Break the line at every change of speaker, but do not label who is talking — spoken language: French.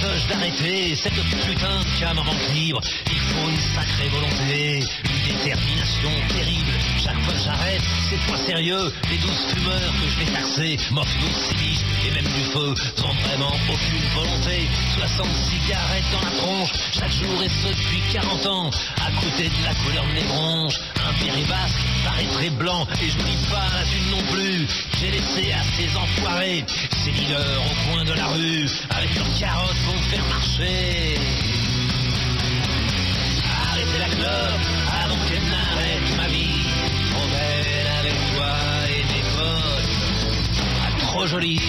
d'arrêter cette putain de cam en libre. Il faut une sacrée volonté, une détermination terrible. Chaque fois que j'arrête, c'est pas sérieux. Les douze fumeurs que je vais taxer, moffent douze civiques et même du feu, sans vraiment aucune volonté. 60 cigarettes dans la tronche, chaque jour et ce depuis 40 ans. À côté de la couleur de mes bronches, un péri basque paraît très blanc et je n'oublie pas la thune non plus. J'ai laissé à ces enfoirés, ces dealers au coin de la rue, avec leurs carottes faire marcher. Arrêtez la clope avant qu'elle n'arrête ma vie. Belle avec toi et mes potes, ah, trop jolie.